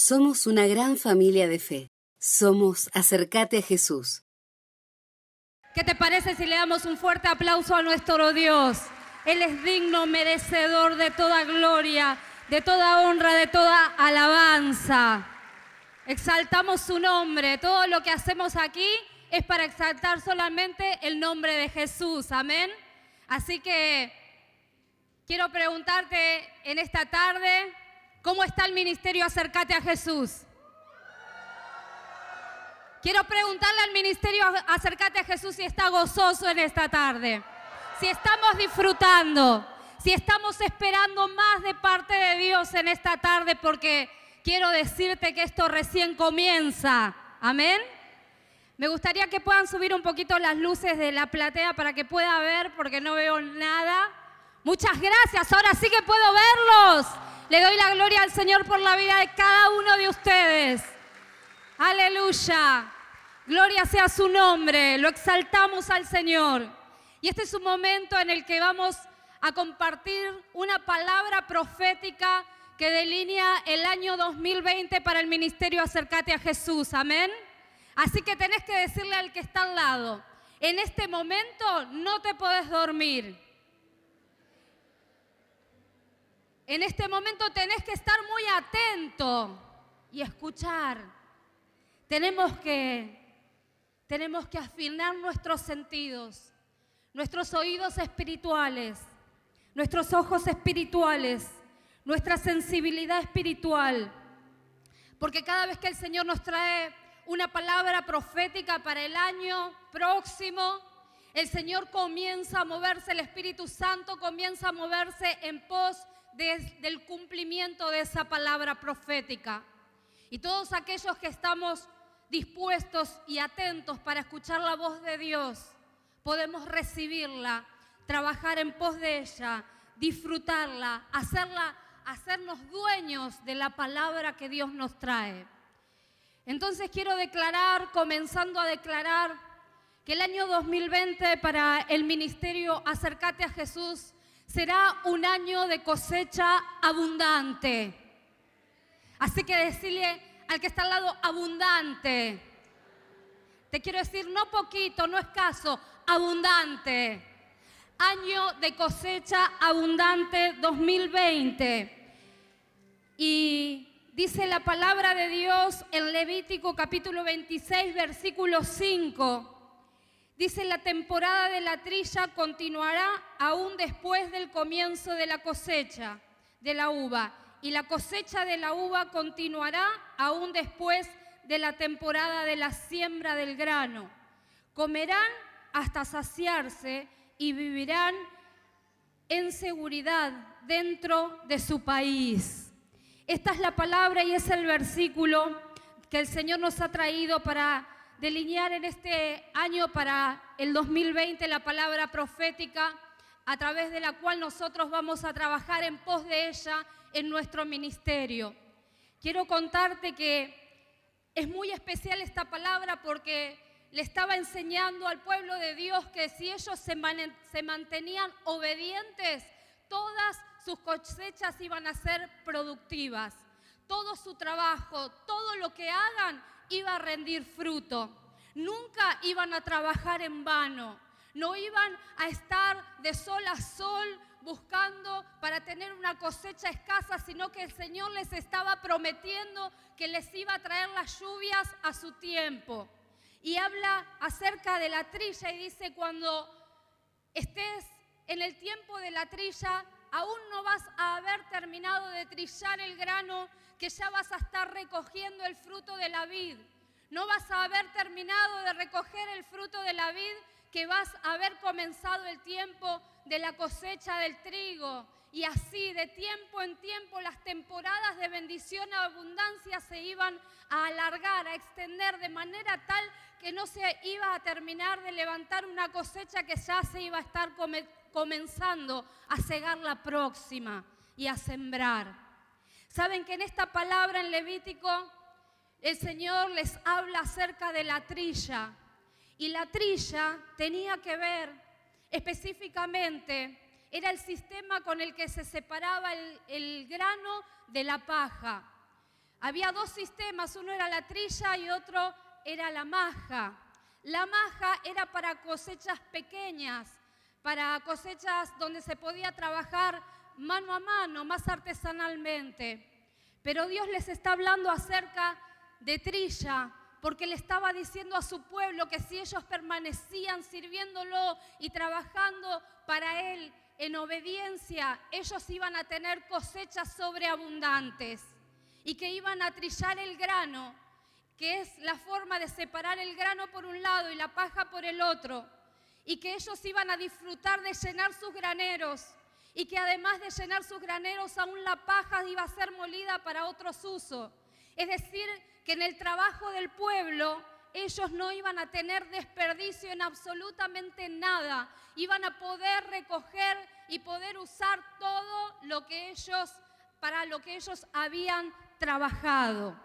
Somos una gran familia de fe. Somos Acercate a Jesús. ¿Qué te parece si le damos un fuerte aplauso a nuestro Dios? Él es digno, merecedor de toda gloria, de toda honra, de toda alabanza. Exaltamos su nombre. Todo lo que hacemos aquí es para exaltar solamente el nombre de Jesús. Amén. Así que quiero preguntarte en esta tarde, ¿cómo está el ministerio Acércate a Jesús? Quiero preguntarle al ministerio Acércate a Jesús si está gozoso en esta tarde, si estamos disfrutando, si estamos esperando más de parte de Dios en esta tarde, porque quiero decirte que esto recién comienza. Amén. Me gustaría que puedan subir un poquito las luces de la platea para que pueda ver, porque no veo nada. Muchas gracias, ahora sí que puedo verlos. Le doy la gloria al Señor por la vida de cada uno de ustedes. Aleluya. Gloria sea su nombre. Lo exaltamos al Señor. Y este es un momento en el que vamos a compartir una palabra profética que delinea el año 2020 para el ministerio Acércate a Jesús. Amén. Así que tenés que decirle al que está al lado, en este momento no te podés dormir. En este momento tenés que estar muy atento y escuchar tenemos que, tenemos que afinar nuestros sentidos, nuestros oídos espirituales, nuestros ojos espirituales, nuestra sensibilidad espiritual. Porque cada vez que el Señor nos trae una palabra profética para el año próximo, el Señor comienza a moverse, el Espíritu Santo comienza a moverse en pos del cumplimiento de esa palabra profética. Y todos aquellos que estamos dispuestos y atentos para escuchar la voz de Dios, podemos recibirla, trabajar en pos de ella, disfrutarla, hacerla, hacernos dueños de la palabra que Dios nos trae. Entonces quiero declarar, comenzando a declarar, que el año 2020 para el ministerio Acércate a Jesús será un año de cosecha abundante. Así que decirle al que está al lado abundante. Te quiero decir, no poquito, no escaso, abundante. Año de cosecha abundante 2020. Y dice la palabra de Dios en Levítico capítulo 26, versículo 5. Dice, la temporada de la trilla continuará aún después del comienzo de la cosecha de la uva y la cosecha de la uva continuará aún después de la temporada de la siembra del grano. Comerán hasta saciarse y vivirán en seguridad dentro de su país. Esta es la palabra y es el versículo que el Señor nos ha traído para delinear en este año, para el 2020, la palabra profética a través de la cual nosotros vamos a trabajar en pos de ella en nuestro ministerio. Quiero contarte que es muy especial esta palabra porque le estaba enseñando al pueblo de Dios que si ellos se, mantenían obedientes, todas sus cosechas iban a ser productivas. Todo su trabajo, todo lo que hagan iba a rendir fruto. Nunca iban a trabajar en vano. No iban a estar de sol a sol buscando para tener una cosecha escasa, sino que el Señor les estaba prometiendo que les iba a traer las lluvias a su tiempo. Y habla acerca de la trilla y dice, cuando estés en el tiempo de la trilla, aún no vas a haber terminado de trillar el grano, que ya vas a estar recogiendo el fruto de la vid. No vas a haber terminado de recoger el fruto de la vid, que vas a haber comenzado el tiempo de la cosecha del trigo. Y así, de tiempo en tiempo, las temporadas de bendición y abundancia se iban a alargar, a extender de manera tal que no se iba a terminar de levantar una cosecha que ya se iba a estar comenzando a cegar la próxima y a sembrar. Saben que en esta palabra en Levítico el Señor les habla acerca de la trilla. Y la trilla tenía que ver específicamente, era el sistema con el que se separaba el, grano de la paja. Había dos sistemas, uno era la trilla y otro era la maja. La maja era para cosechas pequeñas, para cosechas donde se podía trabajar mano a mano, más artesanalmente. Pero Dios les está hablando acerca de trilla, porque le estaba diciendo a su pueblo que si ellos permanecían sirviéndolo y trabajando para Él en obediencia, ellos iban a tener cosechas sobreabundantes y que iban a trillar el grano, que es la forma de separar el grano por un lado y la paja por el otro, y que ellos iban a disfrutar de llenar sus graneros y que además de llenar sus graneros, aún la paja iba a ser molida para otros usos. Es decir, que en el trabajo del pueblo ellos no iban a tener desperdicio en absolutamente nada, iban a poder recoger y poder usar todo lo que ellos para lo que ellos habían trabajado.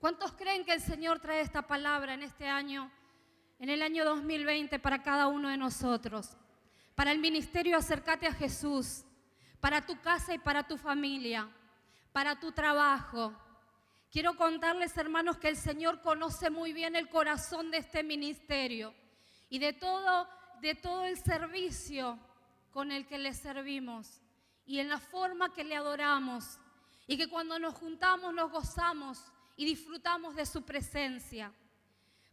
¿Cuántos creen que el Señor trae esta palabra en este año, en el año 2020 para cada uno de nosotros? Para el ministerio acércate a Jesús, para tu casa y para tu familia, para tu trabajo, Quiero contarles, hermanos, que el Señor conoce muy bien el corazón de este ministerio y de todo, de todo el servicio con el que le servimos y en la forma que le adoramos y que cuando nos juntamos nos gozamos y disfrutamos de su presencia.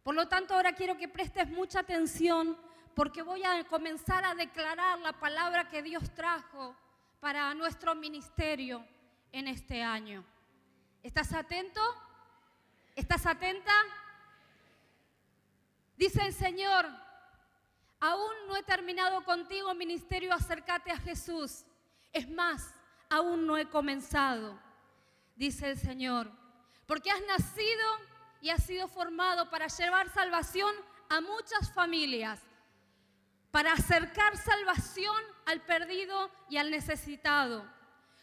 Por lo tanto, ahora quiero que prestes mucha atención porque voy a comenzar a declarar la palabra que Dios trajo para nuestro ministerio en este año. ¿Estás atento? ¿Estás atenta? Dice el Señor, aún no he terminado contigo ministerio, acércate a Jesús. Es más, aún no he comenzado, dice el Señor, porque has nacido y has sido formado para llevar salvación a muchas familias, para acercar salvación al perdido y al necesitado.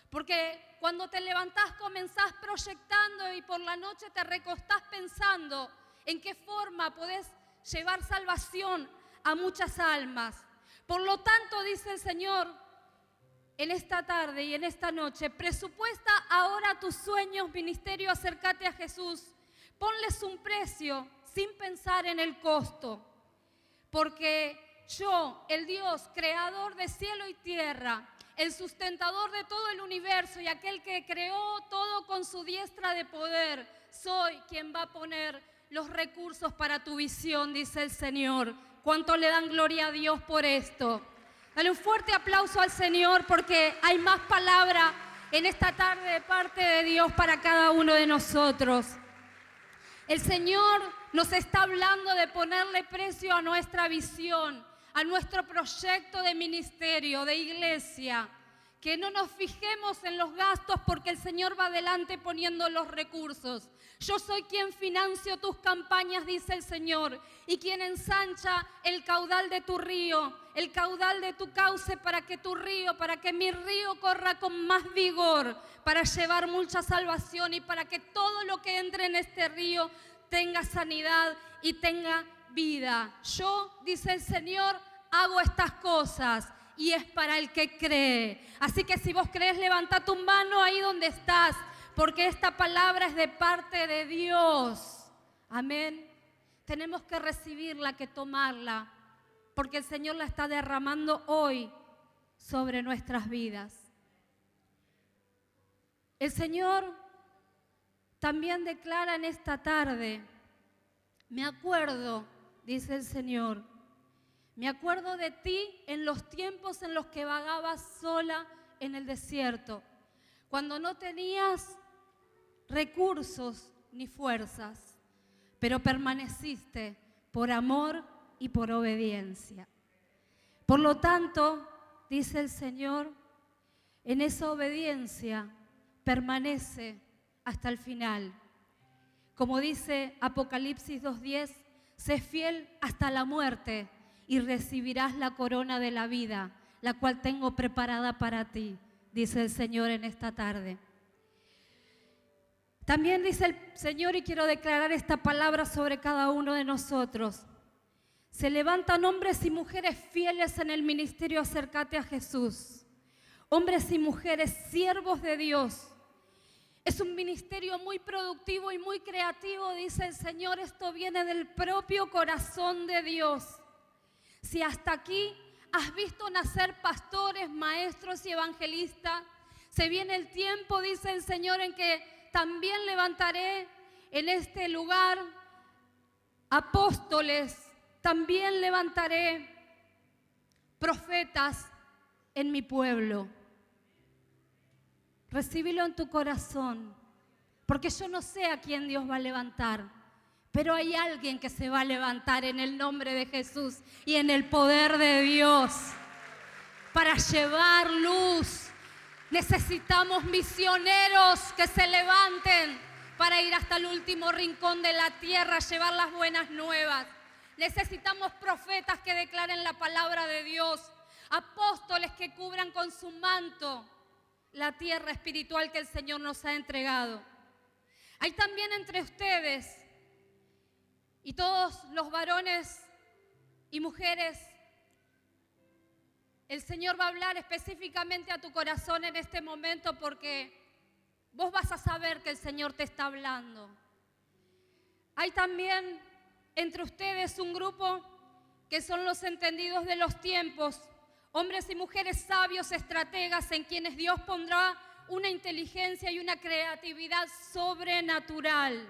Porque cuando te levantás comenzás proyectando y por la noche te recostás pensando en qué forma podés llevar salvación a muchas almas. Por lo tanto, dice el Señor, en esta tarde y en esta noche, presupuesta ahora tus sueños, ministerio, acércate a Jesús. Ponles un precio sin pensar en el costo. Porque yo, el Dios, creador de cielo y tierra, el sustentador de todo el universo y aquel que creó todo con su diestra de poder. Soy quien va a poner los recursos para tu visión, dice el Señor. ¿Cuánto le dan gloria a Dios por esto? Dale un fuerte aplauso al Señor porque hay más palabra en esta tarde de parte de Dios para cada uno de nosotros. El Señor nos está hablando de ponerle precio a nuestra visión a nuestro proyecto de ministerio, de iglesia. Que no nos fijemos en los gastos porque el Señor va adelante poniendo los recursos. Yo soy quien financio tus campañas, dice el Señor, y quien ensancha el caudal de tu río, el caudal de tu cauce para que tu río, para que mi río corra con más vigor, para llevar mucha salvación y para que todo lo que entre en este río tenga sanidad y tenga vida. Yo, dice el Señor, hago estas cosas y es para el que cree. Así que si vos crees, levanta tu mano ahí donde estás, porque esta palabra es de parte de Dios. Amén. Tenemos que recibirla, que tomarla, porque el Señor la está derramando hoy sobre nuestras vidas. El Señor también declara en esta tarde, me acuerdo, dice el Señor, me acuerdo de ti en los tiempos en los que vagabas sola en el desierto, cuando no tenías recursos ni fuerzas, pero permaneciste por amor y por obediencia. Por lo tanto, dice el Señor, en esa obediencia permanece hasta el final. Como dice Apocalipsis 2.10, sé fiel hasta la muerte y recibirás la corona de la vida, la cual tengo preparada para ti, dice el Señor en esta tarde. También dice el Señor, y quiero declarar esta palabra sobre cada uno de nosotros. Se levantan hombres y mujeres fieles en el ministerio, acércate a Jesús. Hombres y mujeres siervos de Dios. Es un ministerio muy productivo y muy creativo, dice el Señor. Esto viene del propio corazón de Dios. Si hasta aquí has visto nacer pastores, maestros y evangelistas, se viene el tiempo, dice el Señor, en que también levantaré en este lugar apóstoles, también levantaré profetas en mi pueblo. Recíbelo en tu corazón, porque yo no sé a quién Dios va a levantar, pero hay alguien que se va a levantar en el nombre de Jesús y en el poder de Dios para llevar luz. Necesitamos misioneros que se levanten para ir hasta el último rincón de la tierra, llevar las buenas nuevas. Necesitamos profetas que declaren la palabra de Dios, apóstoles que cubran con su manto la tierra espiritual que el Señor nos ha entregado. Hay también entre ustedes y todos los varones y mujeres, el Señor va a hablar específicamente a tu corazón en este momento porque vos vas a saber que el Señor te está hablando. Hay también entre ustedes un grupo que son los entendidos de los tiempos hombres y mujeres sabios, estrategas, en quienes Dios pondrá una inteligencia y una creatividad sobrenatural.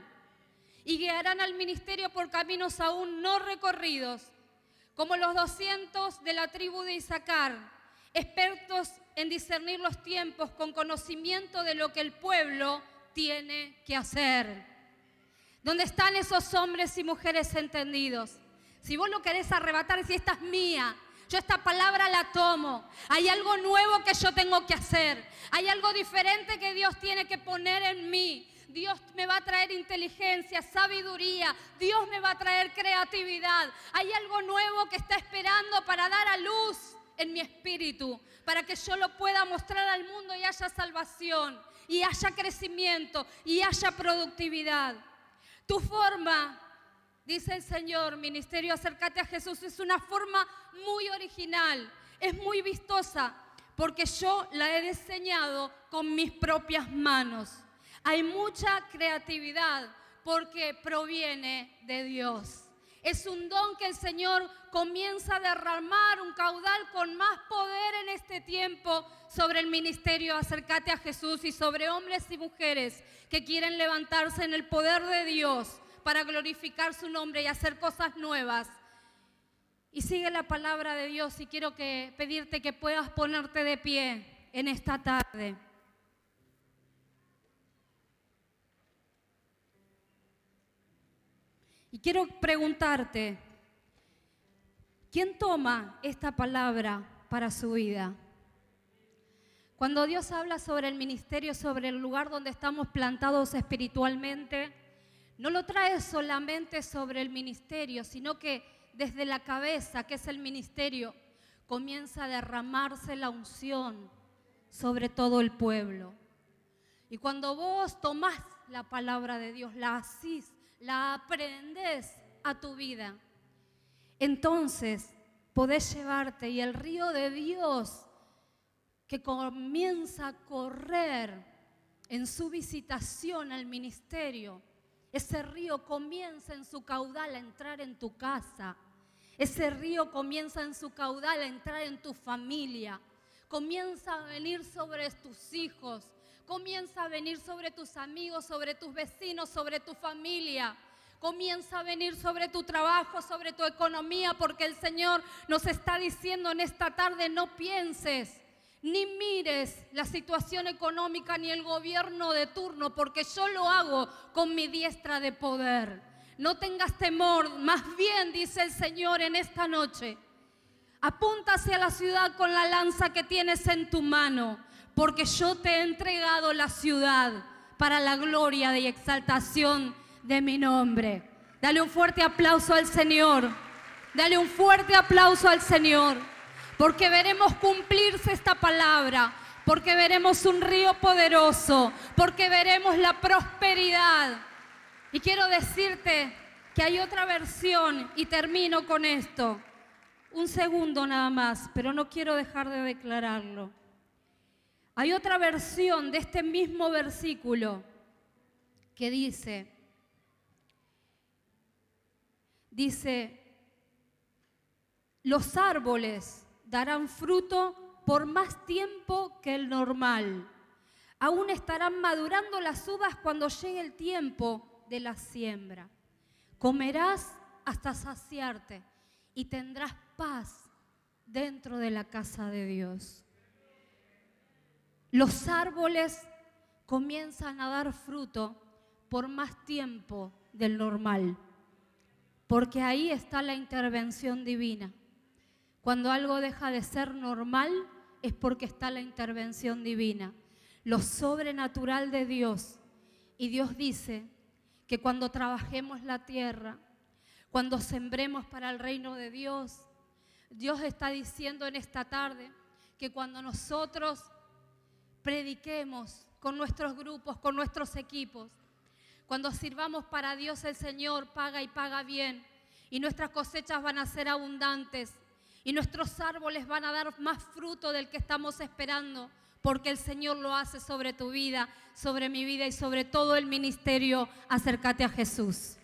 Y guiarán al ministerio por caminos aún no recorridos, como los 200 de la tribu de Isaacar, expertos en discernir los tiempos con conocimiento de lo que el pueblo tiene que hacer. ¿Dónde están esos hombres y mujeres entendidos? Si vos lo querés arrebatar, si esta es mía, yo esta palabra la tomo. Hay algo nuevo que yo tengo que hacer. Hay algo diferente que Dios tiene que poner en mí. Dios me va a traer inteligencia, sabiduría. Dios me va a traer creatividad. Hay algo nuevo que está esperando para dar a luz en mi espíritu, para que yo lo pueda mostrar al mundo y haya salvación, y haya crecimiento, y haya productividad. Tu forma Dice el Señor, ministerio, acércate a Jesús. Es una forma muy original, es muy vistosa, porque yo la he diseñado con mis propias manos. Hay mucha creatividad porque proviene de Dios. Es un don que el Señor comienza a derramar un caudal con más poder en este tiempo sobre el ministerio Acércate a Jesús y sobre hombres y mujeres que quieren levantarse en el poder de Dios para glorificar su nombre y hacer cosas nuevas. Y sigue la palabra de Dios y quiero que pedirte que puedas ponerte de pie en esta tarde. Y quiero preguntarte, ¿quién toma esta palabra para su vida? Cuando Dios habla sobre el ministerio, sobre el lugar donde estamos plantados espiritualmente, no lo trae solamente sobre el ministerio, sino que desde la cabeza, que es el ministerio, comienza a derramarse la unción sobre todo el pueblo. Y cuando vos tomás la palabra de Dios, la asís, la aprendes a tu vida, entonces podés llevarte y el río de Dios que comienza a correr en su visitación al ministerio, ese río comienza en su caudal a entrar en tu casa. Ese río comienza en su caudal a entrar en tu familia. Comienza a venir sobre tus hijos. Comienza a venir sobre tus amigos, sobre tus vecinos, sobre tu familia. Comienza a venir sobre tu trabajo, sobre tu economía, porque el Señor nos está diciendo en esta tarde, no pienses ni mires la situación económica ni el gobierno de turno, porque yo lo hago con mi diestra de poder. No tengas temor, más bien, dice el Señor en esta noche, apunta hacia la ciudad con la lanza que tienes en tu mano, porque yo te he entregado la ciudad para la gloria y exaltación de mi nombre. Dale un fuerte aplauso al Señor. Dale un fuerte aplauso al Señor porque veremos cumplirse esta palabra, porque veremos un río poderoso, porque veremos la prosperidad. Y quiero decirte que hay otra versión y termino con esto. Un segundo nada más, pero no quiero dejar de declararlo. Hay otra versión de este mismo versículo que dice, dice, los árboles darán fruto por más tiempo que el normal. Aún estarán madurando las uvas cuando llegue el tiempo de la siembra. Comerás hasta saciarte y tendrás paz dentro de la casa de Dios. Los árboles comienzan a dar fruto por más tiempo del normal, porque ahí está la intervención divina. Cuando algo deja de ser normal es porque está la intervención divina, lo sobrenatural de Dios. Y Dios dice que cuando trabajemos la tierra, cuando sembremos para el reino de Dios, Dios está diciendo en esta tarde que cuando nosotros prediquemos con nuestros grupos, con nuestros equipos, cuando sirvamos para Dios el Señor paga y paga bien y nuestras cosechas van a ser abundantes y nuestros árboles van a dar más fruto del que estamos esperando porque el Señor lo hace sobre tu vida, sobre mi vida y sobre todo el ministerio. Acércate a Jesús.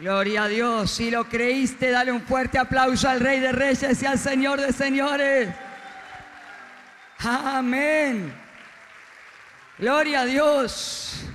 Gloria a Dios. Si lo creíste, dale un fuerte aplauso al Rey de Reyes y al Señor de Señores. Amén. Gloria a Dios.